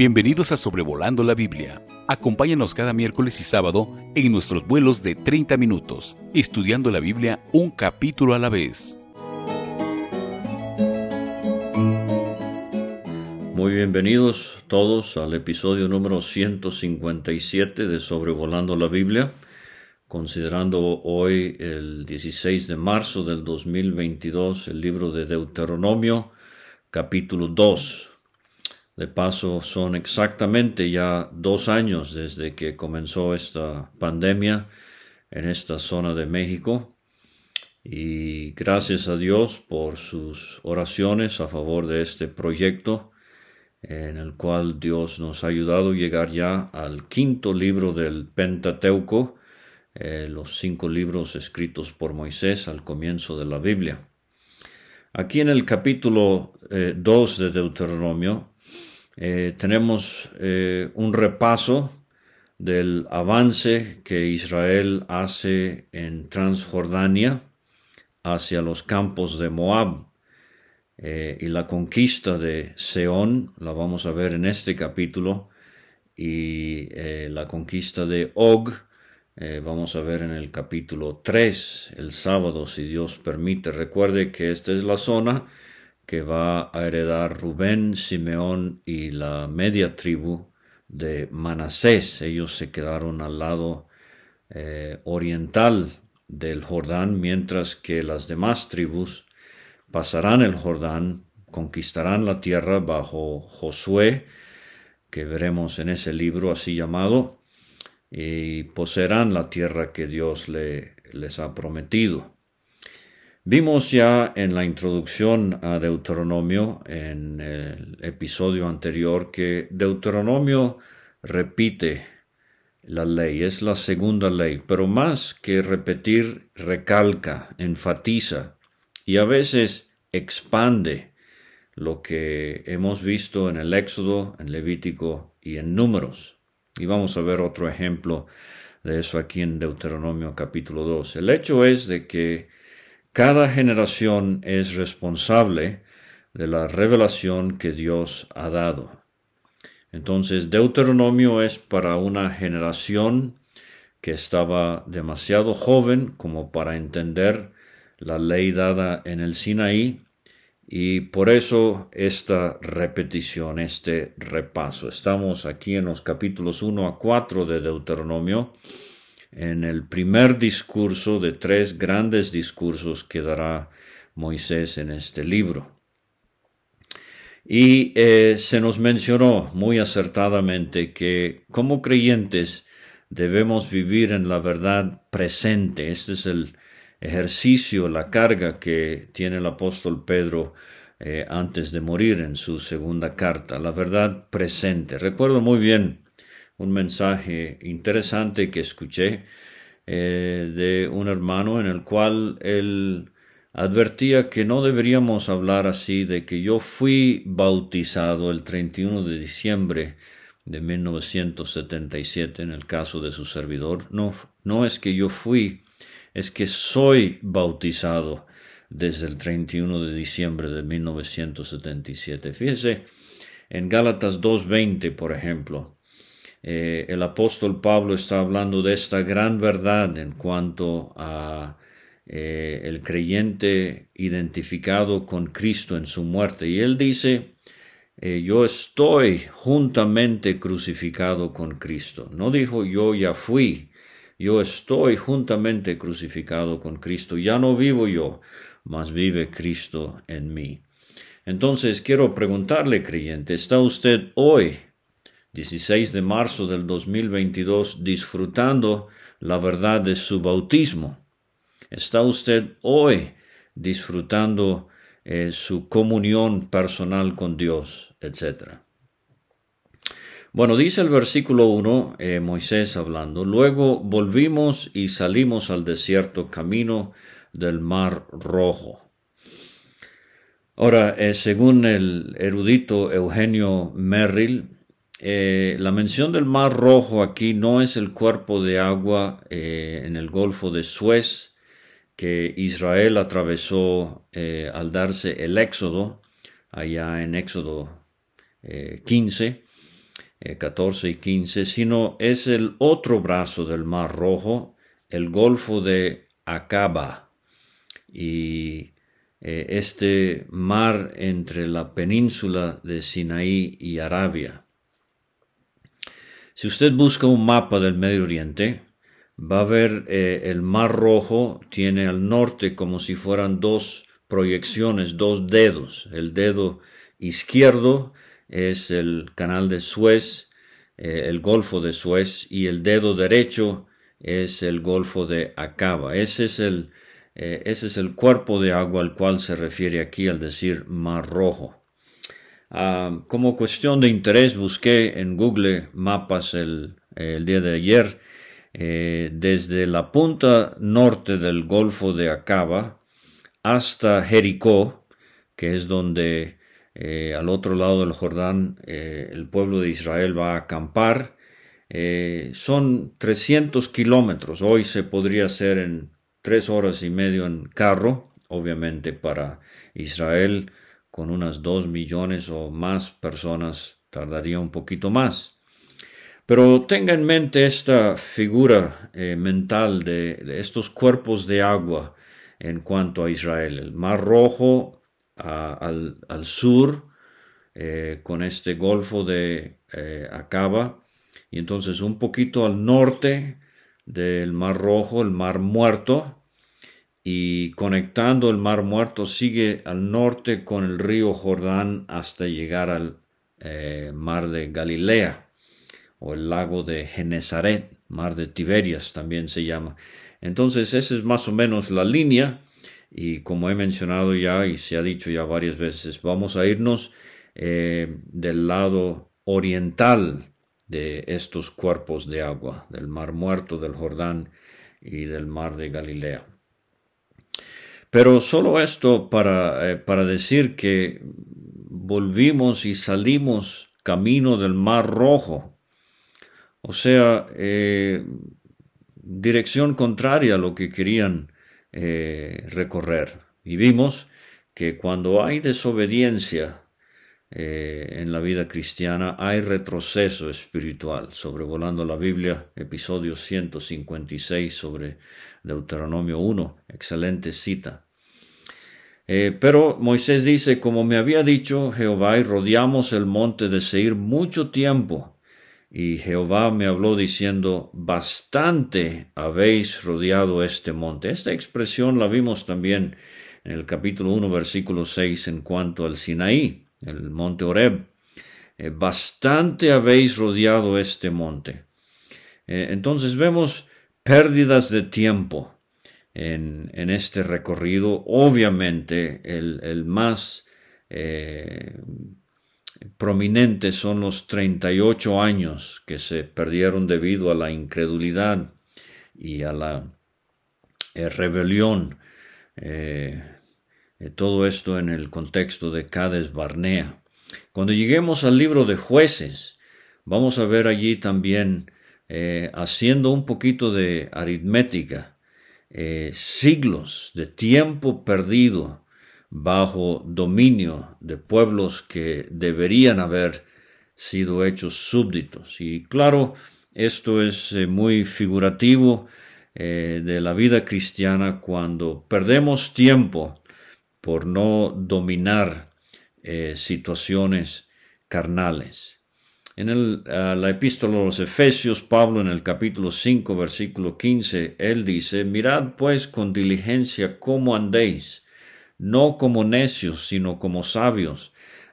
Bienvenidos a Sobrevolando la Biblia. Acompáñanos cada miércoles y sábado en nuestros vuelos de 30 minutos, estudiando la Biblia un capítulo a la vez. Muy bienvenidos todos al episodio número 157 de Sobrevolando la Biblia, considerando hoy el 16 de marzo del 2022 el libro de Deuteronomio, capítulo 2. De paso, son exactamente ya dos años desde que comenzó esta pandemia en esta zona de México. Y gracias a Dios por sus oraciones a favor de este proyecto en el cual Dios nos ha ayudado a llegar ya al quinto libro del Pentateuco, eh, los cinco libros escritos por Moisés al comienzo de la Biblia. Aquí en el capítulo 2 eh, de Deuteronomio eh, tenemos eh, un repaso del avance que Israel hace en Transjordania hacia los campos de Moab eh, y la conquista de Seón, la vamos a ver en este capítulo, y la conquista de Og, vamos a ver en el capítulo 3, el sábado, si Dios permite. Recuerde que esta es la zona que va a heredar Rubén, Simeón y la media tribu de Manasés. Ellos se quedaron al lado eh, oriental del Jordán, mientras que las demás tribus pasarán el Jordán, conquistarán la tierra bajo Josué, que veremos en ese libro así llamado, y poseerán la tierra que Dios les ha prometido. Vimos ya en la introducción a Deuteronomio, en el episodio anterior, que Deuteronomio repite la ley, es la segunda ley, pero más que repetir, recalca, enfatiza y a veces expande lo que hemos visto en el Éxodo, en Levítico y en Números. Y vamos a ver otro ejemplo de eso aquí en Deuteronomio capítulo 2. El hecho es de que cada generación es responsable de la revelación que Dios ha dado. Entonces, Deuteronomio es para una generación que estaba demasiado joven como para entender la ley dada en el Sinaí y por eso esta repetición, este repaso. Estamos aquí en los capítulos 1 a 4 de Deuteronomio en el primer discurso de tres grandes discursos que dará Moisés en este libro. Y eh, se nos mencionó muy acertadamente que como creyentes debemos vivir en la verdad presente. Este es el ejercicio, la carga que tiene el apóstol Pedro eh, antes de morir en su segunda carta, la verdad presente. Recuerdo muy bien un mensaje interesante que escuché eh, de un hermano en el cual él advertía que no deberíamos hablar así de que yo fui bautizado el 31 de diciembre de 1977 en el caso de su servidor. No, no es que yo fui, es que soy bautizado desde el 31 de diciembre de 1977. Fíjese, en Gálatas 2.20, por ejemplo, eh, el apóstol Pablo está hablando de esta gran verdad en cuanto a eh, el creyente identificado con Cristo en su muerte. Y él dice, eh, yo estoy juntamente crucificado con Cristo. No dijo yo ya fui, yo estoy juntamente crucificado con Cristo. Ya no vivo yo, mas vive Cristo en mí. Entonces quiero preguntarle, creyente, ¿está usted hoy 16 de marzo del 2022, disfrutando la verdad de su bautismo. ¿Está usted hoy disfrutando eh, su comunión personal con Dios, etcétera? Bueno, dice el versículo 1, eh, Moisés hablando, luego volvimos y salimos al desierto camino del mar rojo. Ahora, eh, según el erudito Eugenio Merrill, eh, la mención del Mar Rojo aquí no es el cuerpo de agua eh, en el Golfo de Suez que Israel atravesó eh, al darse el éxodo, allá en Éxodo 15, 14 y 15, sino es el otro brazo del Mar Rojo, el Golfo de Acaba. Y este mar entre la península de Sinaí y Arabia. Si usted busca un mapa del Medio Oriente, va a ver eh, el Mar Rojo tiene al norte como si fueran dos proyecciones, dos dedos. El dedo izquierdo es el canal de Suez, eh, el Golfo de Suez, y el dedo derecho es el Golfo de Acaba. Ese es el, eh, ese es el cuerpo de agua al cual se refiere aquí al decir Mar Rojo. Ah, como cuestión de interés busqué en Google mapas el, día de ayer eh, desde la punta norte del Golfo de Acaba hasta Jericó, que es donde eh, al otro lado del Jordán eh, el pueblo de Israel va a acampar. son 300 kilómetros. Hoy se podría hacer en tres horas y medio en carro, obviamente para Israel con unas dos millones o más personas tardaría un poquito más. Pero tenga en mente esta figura eh, mental de, estos cuerpos de agua en cuanto a Israel. El Mar Rojo al, sur, eh, con este Golfo de eh, Acaba, y entonces un poquito al norte del Mar Rojo, el Mar Muerto, y conectando el Mar Muerto sigue al norte con el río Jordán hasta llegar al eh, Mar de Galilea o el lago de Genezaret, Mar de Tiberias también se llama. Entonces esa es más o menos la línea y como he mencionado ya y se ha dicho ya varias veces, vamos a irnos eh, del lado oriental de estos cuerpos de agua, del Mar Muerto, del Jordán y del Mar de Galilea. Pero solo esto para, eh, para decir que volvimos y salimos camino del Mar Rojo. O sea, eh, dirección contraria a lo que querían eh, recorrer. Y vimos que cuando hay desobediencia en la vida cristiana, hay retroceso espiritual. Sobrevolando la Biblia, episodio 156 sobre Deuteronomio 1, excelente cita. Eh, pero Moisés dice, como me había dicho Jehová, y rodeamos el monte de Seir mucho tiempo. Y Jehová me habló diciendo, bastante habéis rodeado este monte. Esta expresión la vimos también en el capítulo 1, versículo 6, en cuanto al Sinaí, el monte Oreb. Eh, bastante habéis rodeado este monte. Eh, entonces vemos pérdidas de tiempo en, este recorrido. Obviamente el, más eh, prominente son los 38 años que se perdieron debido a la incredulidad y a la rebelión. Todo esto en el contexto de Cades Barnea. Cuando lleguemos al libro de jueces, vamos a ver allí también, haciendo un poquito de aritmética, eh, siglos de tiempo perdido bajo dominio de pueblos que deberían haber sido hechos súbditos. Y claro, esto es eh, muy figurativo eh, de la vida cristiana cuando perdemos tiempo por no dominar situaciones carnales. En la epístola a los Efesios, Pablo en el capítulo 5, versículo 15, él dice, Mirad pues con diligencia cómo andéis, no como necios, sino como sabios,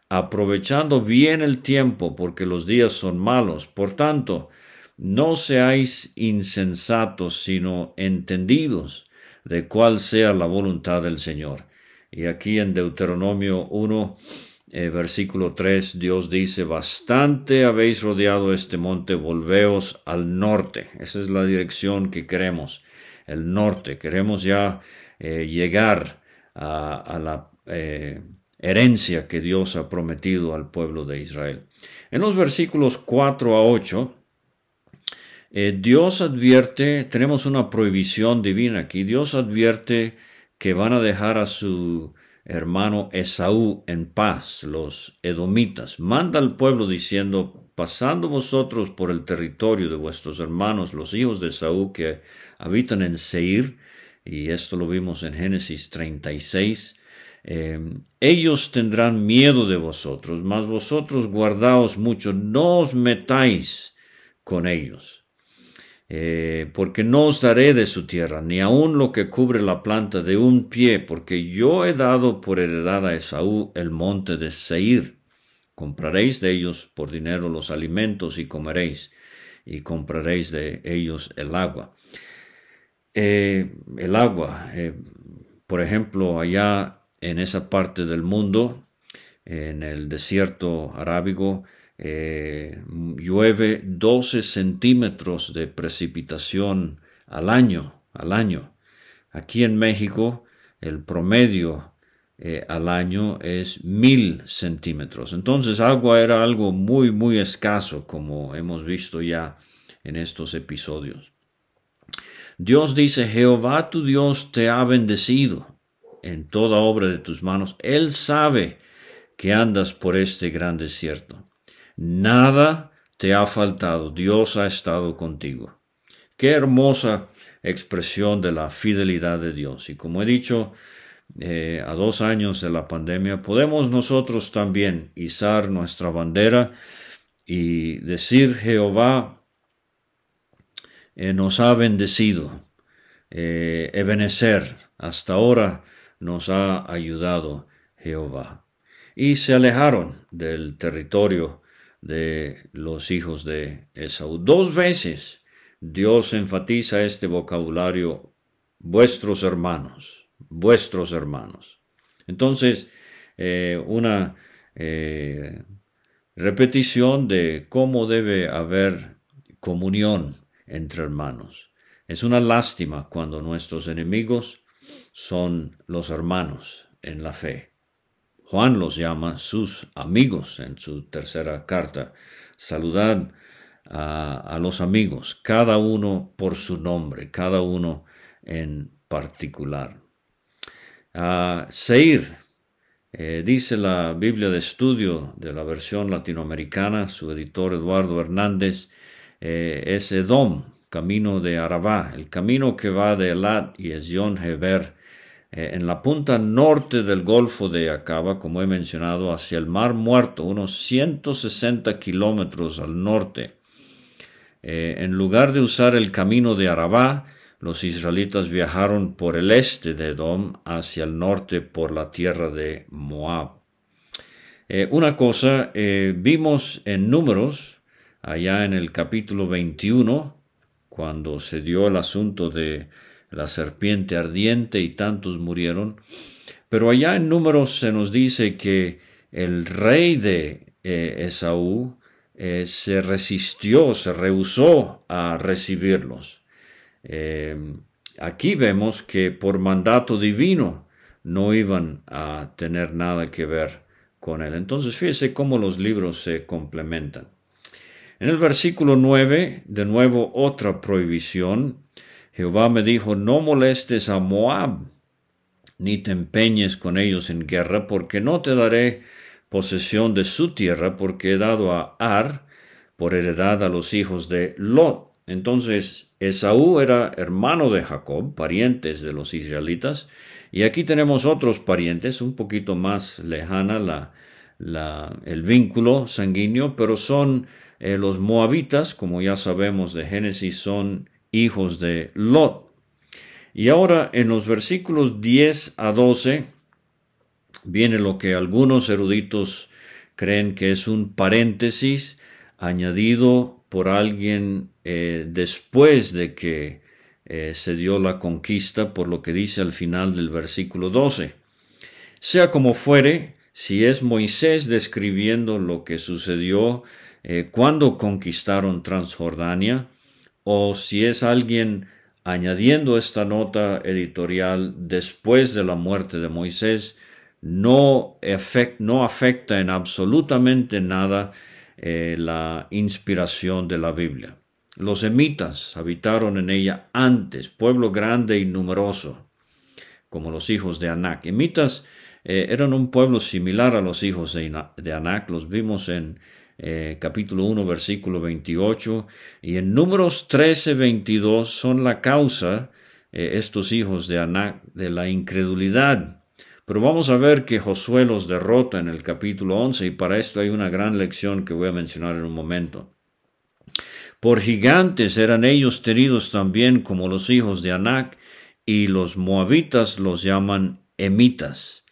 aprovechando bien el tiempo, porque los días son malos. Por tanto, no seáis insensatos, sino entendidos de cuál sea la voluntad del Señor. Y aquí en Deuteronomio 1, eh, versículo 3, Dios dice, bastante habéis rodeado este monte, volveos al norte. Esa es la dirección que queremos, el norte. Queremos ya eh, llegar a, la eh, herencia que Dios ha prometido al pueblo de Israel. En los versículos 4 a 8, Dios advierte, tenemos una prohibición divina aquí, Dios advierte que van a dejar a su hermano Esaú en paz, los edomitas. Manda al pueblo diciendo, pasando vosotros por el territorio de vuestros hermanos, los hijos de Esaú que habitan en Seir, y esto lo vimos en Génesis 36, eh, ellos tendrán miedo de vosotros, mas vosotros guardaos mucho, no os metáis con ellos. Eh, porque no os daré de su tierra, ni aun lo que cubre la planta de un pie, porque yo he dado por heredad a Esaú el monte de Seir. Compraréis de ellos por dinero los alimentos y comeréis, y compraréis de ellos el agua. Eh, el agua, eh, por ejemplo, allá en esa parte del mundo, en el desierto arábigo, eh, llueve 12 centímetros de precipitación al año, al año. Aquí en México el promedio eh, al año es mil centímetros. Entonces agua era algo muy, muy escaso, como hemos visto ya en estos episodios. Dios dice, Jehová tu Dios te ha bendecido en toda obra de tus manos. Él sabe que andas por este gran desierto. Nada te ha faltado, Dios ha estado contigo. Qué hermosa expresión de la fidelidad de Dios. Y como he dicho, eh, a dos años de la pandemia, podemos nosotros también izar nuestra bandera y decir Jehová eh, nos ha bendecido, eh, Ebenecer, hasta ahora nos ha ayudado Jehová. Y se alejaron del territorio de los hijos de Esaú. Dos veces Dios enfatiza este vocabulario, vuestros hermanos, vuestros hermanos. Entonces, eh, una eh, repetición de cómo debe haber comunión entre hermanos. Es una lástima cuando nuestros enemigos son los hermanos en la fe. Juan los llama sus amigos en su tercera carta. Saludad a, los amigos, cada uno por su nombre, cada uno en particular. Seir, eh, dice la Biblia de Estudio de la versión latinoamericana, su editor Eduardo Hernández, eh, es Edom, camino de Arabá, el camino que va de Elat y Ezion Heber eh, en la punta norte del Golfo de Acaba, como he mencionado, hacia el Mar Muerto, unos 160 kilómetros al norte. Eh, en lugar de usar el camino de Arabá, los israelitas viajaron por el este de Edom hacia el norte por la tierra de Moab. Eh, una cosa, vimos en números, allá en el capítulo 21, cuando se dio el asunto de la serpiente ardiente y tantos murieron. Pero allá en números se nos dice que el rey de eh, Esaú eh, se resistió, se rehusó a recibirlos. Em, aquí vemos que por mandato divino no iban a tener nada que ver con él. Entonces fíjese cómo los libros se complementan. En el versículo 9, de nuevo otra prohibición, Jehová me dijo, no molestes a Moab, ni te empeñes con ellos en guerra, porque no te daré posesión de su tierra, porque he dado a Ar por heredad a los hijos de Lot. Entonces, Esaú era hermano de Jacob, parientes de los israelitas, y aquí tenemos otros parientes, un poquito más lejana el vínculo sanguíneo, pero son eh, los moabitas, como ya sabemos de Génesis, son hijos de Lot. Y ahora en los versículos 10 a 12 viene lo que algunos eruditos creen que es un paréntesis añadido por alguien eh, después de que eh, se dio la conquista, por lo que dice al final del versículo 12. Sea como fuere, si es Moisés describiendo lo que sucedió eh, cuando conquistaron Transjordania, o si es alguien añadiendo esta nota editorial después de la muerte de Moisés, no, afecta en absolutamente nada eh, la inspiración de la Biblia. Los emitas habitaron en ella antes, pueblo grande y numeroso, como los hijos de Anac. Emitas eh, eran un pueblo similar a los hijos de, Anac, los vimos en eh, capítulo 1, versículo 28, y en números 13, 22 son la causa, eh, estos hijos de Anac, de la incredulidad. Pero vamos a ver que Josué los derrota en el capítulo 11 y para esto hay una gran lección que voy a mencionar en un momento. Por gigantes eran ellos tenidos también como los hijos de Anac, y los moabitas los llaman emitas.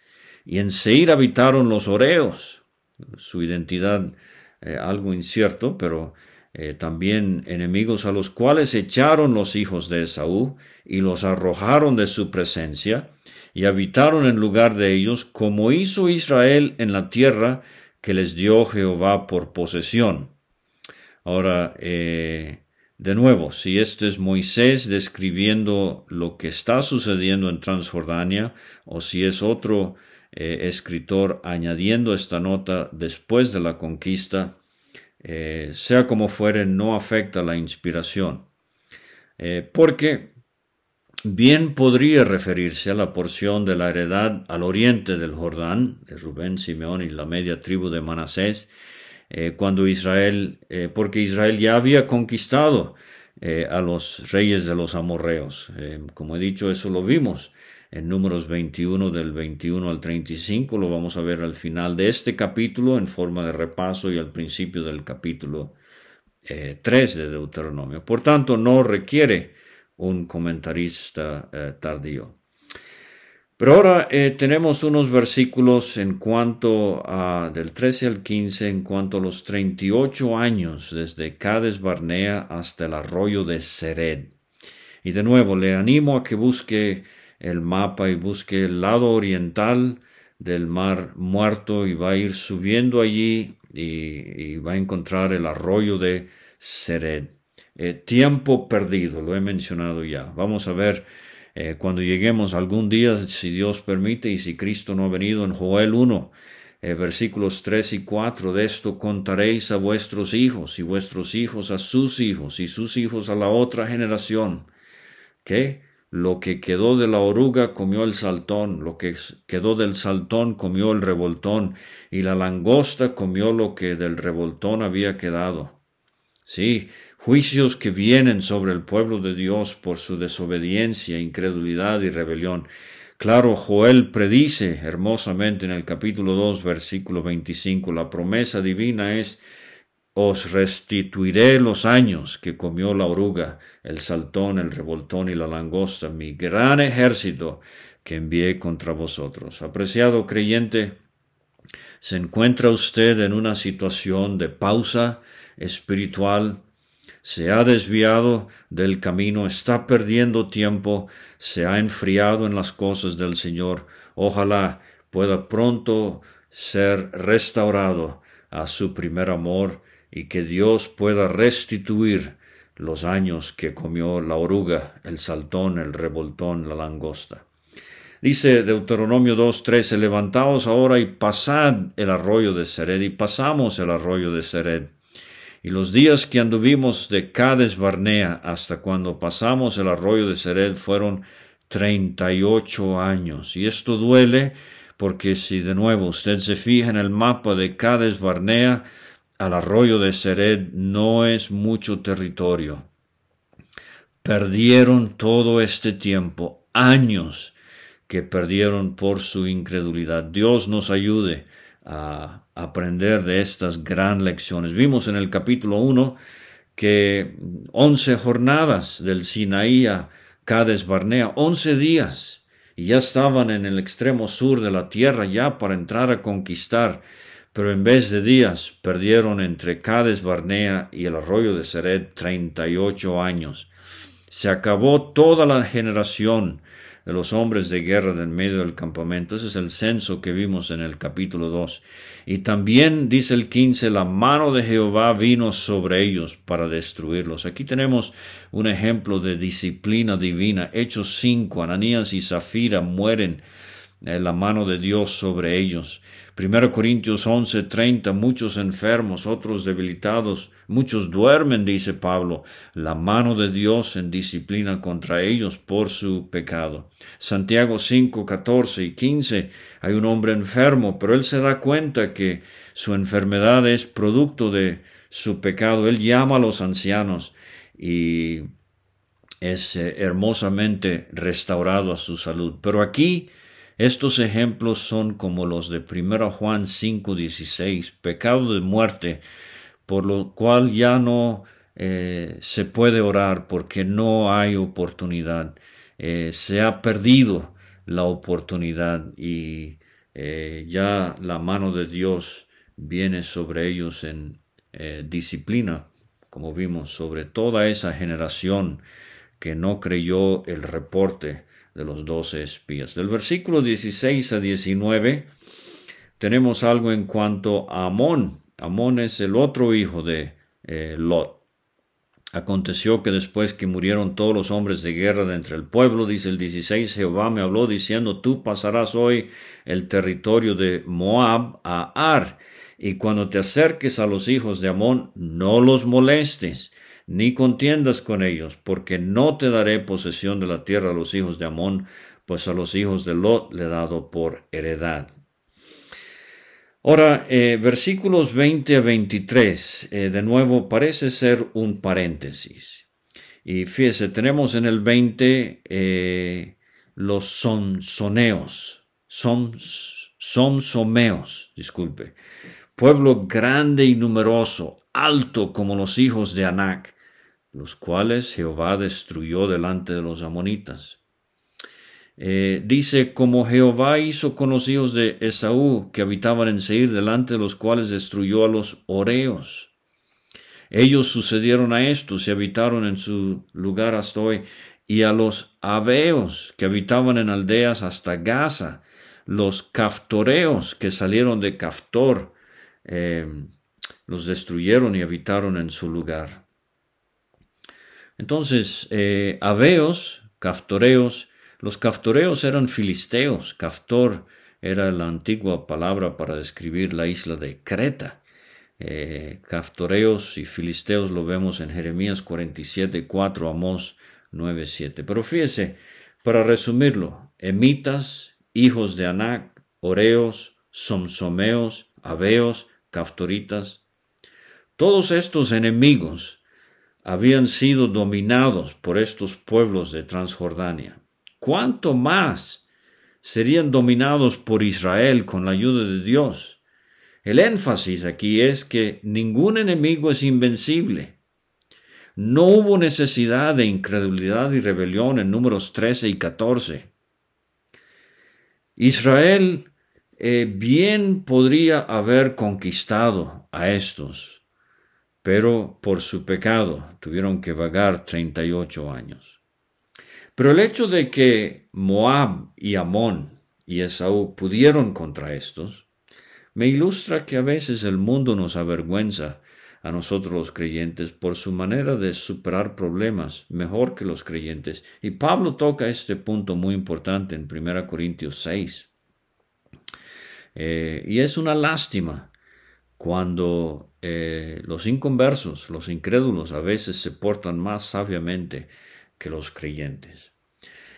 Y en Seir habitaron los oreos, su identidad eh, algo incierto, pero eh, también enemigos a los cuales echaron los hijos de Esaú y los arrojaron de su presencia y habitaron en lugar de ellos, como hizo Israel en la tierra que les dio Jehová por posesión. Ahora, eh, de nuevo, si este es Moisés describiendo lo que está sucediendo en Transjordania, o si es otro eh, escritor añadiendo esta nota después de la conquista, eh, sea como fuere, no afecta la inspiración. porque bien podría referirse a la porción de la heredad al oriente del Jordán, de Rubén, Simeón y la media tribu de Manasés, eh, cuando Israel, eh, porque Israel ya había conquistado eh, a los reyes de los amorreos. como he dicho, eso lo vimos en números 21 del 21 al 35, lo vamos a ver al final de este capítulo en forma de repaso y al principio del capítulo 3 de Deuteronomio. Por tanto, no requiere un comentarista tardío. Pero ahora eh, tenemos unos versículos en cuanto a, del 13 al 15, en cuanto a los 38 años desde Cades Barnea hasta el arroyo de Sered. Y de nuevo, le animo a que busque el mapa y busque el lado oriental del mar muerto y va a ir subiendo allí y, va a encontrar el arroyo de Sered. Eh, tiempo perdido, lo he mencionado ya. Vamos a ver eh, cuando lleguemos algún día, si Dios permite, y si Cristo no ha venido en Joel 1, eh, versículos 3 y 4, de esto contaréis a vuestros hijos y vuestros hijos a sus hijos y sus hijos a la otra generación, que lo que quedó de la oruga comió el saltón, lo que quedó del saltón comió el revoltón, y la langosta comió lo que del revoltón había quedado. Sí, juicios que vienen sobre el pueblo de Dios por su desobediencia, incredulidad y rebelión. Claro, Joel predice hermosamente en el capítulo 2, versículo 25, la promesa divina es, os restituiré los años que comió la oruga, el saltón, el revoltón y la langosta, mi gran ejército que envié contra vosotros. Apreciado creyente, ¿se encuentra usted en una situación de pausa espiritual? se ha desviado del camino, está perdiendo tiempo, se ha enfriado en las cosas del Señor. Ojalá pueda pronto ser restaurado a su primer amor y que Dios pueda restituir los años que comió la oruga, el saltón, el revoltón, la langosta. Dice Deuteronomio 2.13, levantaos ahora y pasad el arroyo de Sered, y pasamos el arroyo de Sered. Y los días que anduvimos de Cades Barnea hasta cuando pasamos el arroyo de Sered fueron treinta y ocho años. Y esto duele porque si de nuevo usted se fija en el mapa de Cades Barnea, al arroyo de Sered no es mucho territorio. Perdieron todo este tiempo, años que perdieron por su incredulidad. Dios nos ayude a aprender de estas gran lecciones. Vimos en el capítulo 1 que once jornadas del Sinaí a Cades Barnea, once días, y ya estaban en el extremo sur de la tierra ya para entrar a conquistar, pero en vez de días perdieron entre Cades Barnea y el arroyo de Sered treinta y ocho años. Se acabó toda la generación de los hombres de guerra del medio del campamento. Ese es el censo que vimos en el capítulo 2. Y también dice el 15, la mano de Jehová vino sobre ellos para destruirlos. Aquí tenemos un ejemplo de disciplina divina. Hechos 5, Ananías y Zafira mueren la mano de Dios sobre ellos. 1 Corintios 11, 30, muchos enfermos, otros debilitados, muchos duermen, dice Pablo, la mano de Dios en disciplina contra ellos por su pecado. Santiago 5, 14 y 15, hay un hombre enfermo, pero él se da cuenta que su enfermedad es producto de su pecado. Él llama a los ancianos y es eh, hermosamente restaurado a su salud. Pero aquí estos ejemplos son como los de 1 Juan 5:16, pecado de muerte, por lo cual ya no eh, se puede orar porque no hay oportunidad. Eh, se ha perdido la oportunidad y eh, ya la mano de Dios viene sobre ellos en disciplina, como vimos, sobre toda esa generación que no creyó el reporte de los doce espías. Del versículo 16 a 19 tenemos algo en cuanto a Amón. Amón es el otro hijo de eh, Lot. Aconteció que después que murieron todos los hombres de guerra de entre el pueblo, dice el 16, Jehová me habló diciendo, tú pasarás hoy el territorio de Moab a Ar, y cuando te acerques a los hijos de Amón, no los molestes, ni contiendas con ellos, porque no te daré posesión de la tierra a los hijos de Amón, pues a los hijos de Lot le he dado por heredad. Ahora, eh, versículos 20 a 23, eh, de nuevo parece ser un paréntesis. Y fíjese, tenemos en el 20 eh, los sonsoneos, son, sonsomeos, disculpe, pueblo grande y numeroso, alto como los hijos de Anac, los cuales Jehová destruyó delante de los amonitas. Eh, dice, como Jehová hizo con los hijos de Esaú, que habitaban en Seir, delante de los cuales destruyó a los Oreos. Ellos sucedieron a estos y habitaron en su lugar hasta hoy, y a los Aveos, que habitaban en aldeas hasta Gaza, los Caftoreos, que salieron de Caftor, eh, los destruyeron y habitaron en su lugar. Entonces, eh, Aveos, Caftoreos, los Caftoreos eran filisteos. Caftor era la antigua palabra para describir la isla de Creta. Eh, Caftoreos y filisteos lo vemos en Jeremías 47, 4, Amós 9, 7. Pero fíjese, para resumirlo, emitas, hijos de Anac, Oreos, Somsomeos, Aveos, Caftoritas, todos estos enemigos habían sido dominados por estos pueblos de Transjordania. ¿Cuánto más serían dominados por Israel con la ayuda de Dios? El énfasis aquí es que ningún enemigo es invencible. No hubo necesidad de incredulidad y rebelión en números 13 y 14. Israel eh, bien podría haber conquistado a estos, pero por su pecado tuvieron que vagar 38 años. Pero el hecho de que Moab y Amón y Esaú pudieron contra estos, me ilustra que a veces el mundo nos avergüenza a nosotros los creyentes por su manera de superar problemas mejor que los creyentes. Y Pablo toca este punto muy importante en 1 Corintios 6. Eh, y es una lástima cuando eh, los inconversos, los incrédulos, a veces se portan más sabiamente que los creyentes.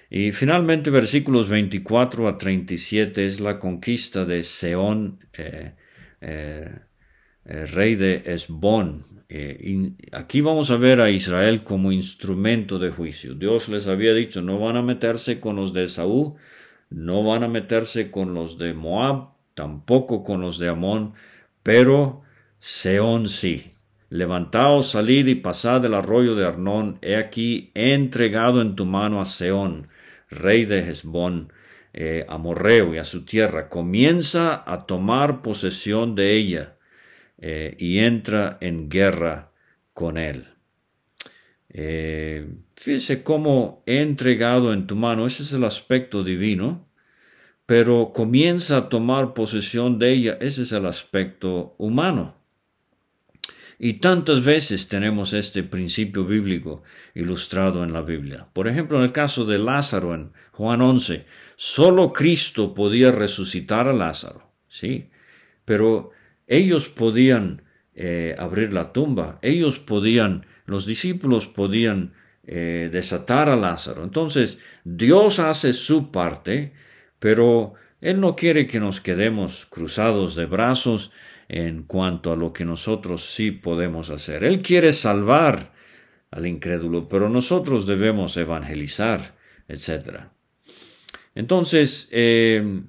Y finalmente, versículos 24 a 37 es la conquista de Seón, eh, eh, rey de Esbón. aquí vamos a ver a Israel como instrumento de juicio. Dios les había dicho, no van a meterse con los de Saúl, no van a meterse con los de Moab, tampoco con los de Amón, pero Seón sí. Levantaos, salid y pasad el arroyo de Arnón. He aquí, entregado en tu mano a Seón, rey de Hezbón, eh, Amorreo y a su tierra. Comienza a tomar posesión de ella eh, y entra en guerra con él. Eh, fíjese cómo he entregado en tu mano, ese es el aspecto divino pero comienza a tomar posesión de ella, ese es el aspecto humano. Y tantas veces tenemos este principio bíblico ilustrado en la Biblia. Por ejemplo, en el caso de Lázaro en Juan 11, solo Cristo podía resucitar a Lázaro, ¿sí? Pero ellos podían eh, abrir la tumba, ellos podían, los discípulos podían eh, desatar a Lázaro. Entonces, Dios hace su parte, pero Él no quiere que nos quedemos cruzados de brazos en cuanto a lo que nosotros sí podemos hacer. Él quiere salvar al incrédulo, pero nosotros debemos evangelizar, etc. Entonces, eh,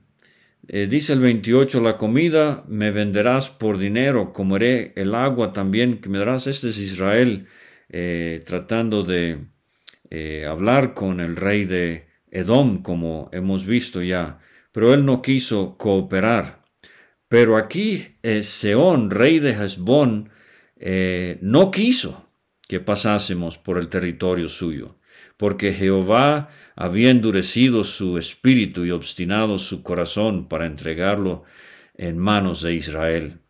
eh, dice el 28, la comida me venderás por dinero, comeré el agua también que me darás. Este es Israel eh, tratando de hablar con el rey de Edom, como hemos visto ya, pero él no quiso cooperar. Pero aquí Seón, rey de Hezbón, no quiso que pasásemos por el territorio suyo, porque Jehová había endurecido su espíritu y obstinado su corazón para entregarlo en manos de Israel.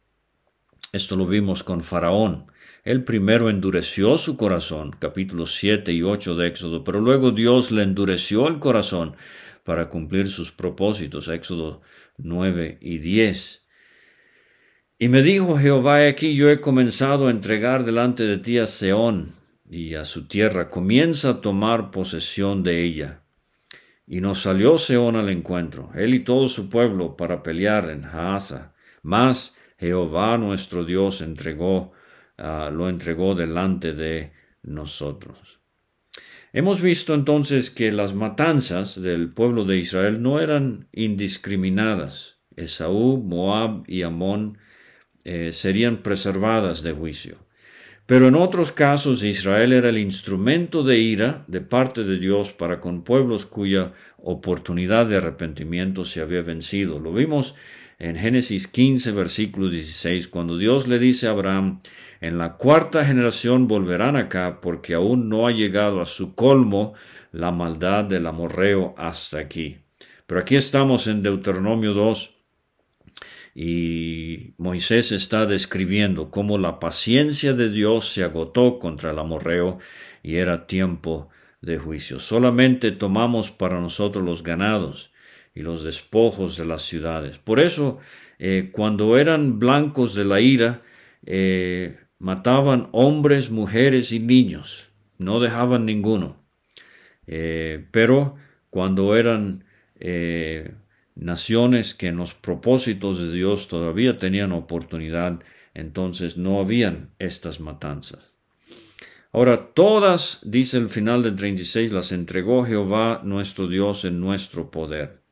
Esto lo vimos con Faraón. Él primero endureció su corazón, capítulos 7 y 8 de Éxodo, pero luego Dios le endureció el corazón para cumplir sus propósitos, Éxodo 9 y 10. Y me dijo Jehová, aquí yo he comenzado a entregar delante de ti a Seón y a su tierra, comienza a tomar posesión de ella. Y nos salió Seón al encuentro, él y todo su pueblo, para pelear en Haasa. Mas Jehová nuestro Dios entregó, ah, lo entregó delante de nosotros. Hemos visto entonces que las matanzas del pueblo de Israel no eran indiscriminadas. Esaú, Moab y Amón eh, serían preservadas de juicio. Pero en otros casos Israel era el instrumento de ira de parte de Dios para con pueblos cuya oportunidad de arrepentimiento se había vencido. Lo vimos en Génesis 15, versículo 16, cuando Dios le dice a Abraham, en la cuarta generación volverán acá porque aún no ha llegado a su colmo la maldad del amorreo hasta aquí. Pero aquí estamos en Deuteronomio 2, y Moisés está describiendo cómo la paciencia de Dios se agotó contra el amorreo y era tiempo de juicio. Solamente tomamos para nosotros los ganados y los despojos de las ciudades. Por eso, eh, cuando eran blancos de la ira, eh, mataban hombres, mujeres y niños, no dejaban ninguno. Eh, pero cuando eran naciones que en los propósitos de Dios todavía tenían oportunidad, entonces no habían estas matanzas. Ahora, todas, dice el final del 36, las entregó Jehová nuestro Dios en nuestro poder.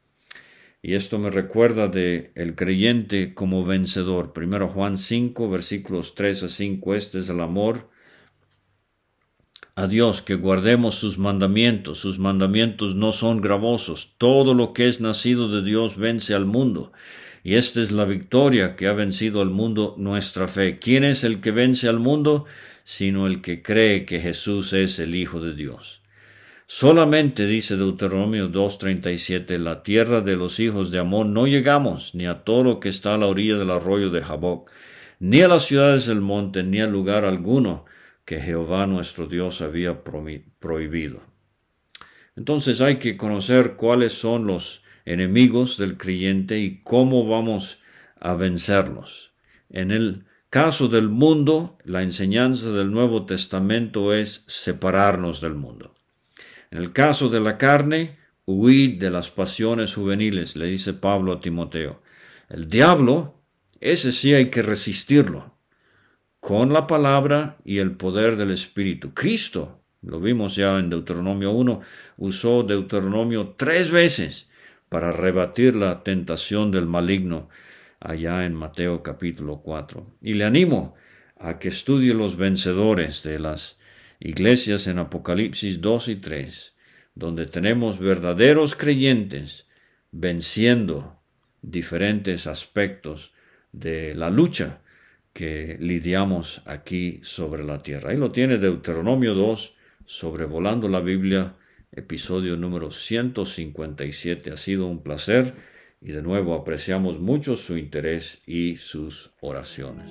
Y esto me recuerda de el creyente como vencedor. Primero Juan 5, versículos 3 a 5, este es el amor a Dios que guardemos sus mandamientos. Sus mandamientos no son gravosos. Todo lo que es nacido de Dios vence al mundo. Y esta es la victoria que ha vencido al mundo, nuestra fe. ¿Quién es el que vence al mundo? Sino el que cree que Jesús es el Hijo de Dios. Solamente, dice Deuteronomio 2.37, la tierra de los hijos de Amón no llegamos, ni a todo lo que está a la orilla del arroyo de Jaboc, ni a las ciudades del monte, ni a lugar alguno que Jehová nuestro Dios había prohibido. Entonces hay que conocer cuáles son los enemigos del creyente y cómo vamos a vencerlos. En el caso del mundo, la enseñanza del Nuevo Testamento es separarnos del mundo. En el caso de la carne, huid de las pasiones juveniles, le dice Pablo a Timoteo. El diablo, ese sí hay que resistirlo con la palabra y el poder del Espíritu. Cristo, lo vimos ya en Deuteronomio 1, usó Deuteronomio tres veces para rebatir la tentación del maligno allá en Mateo capítulo 4. Y le animo a que estudie los vencedores de las iglesias en Apocalipsis 2 y 3, donde tenemos verdaderos creyentes venciendo diferentes aspectos de la lucha que lidiamos aquí sobre la tierra. Ahí lo tiene Deuteronomio 2, sobrevolando la Biblia, episodio número 157. Ha sido un placer y de nuevo apreciamos mucho su interés y sus oraciones.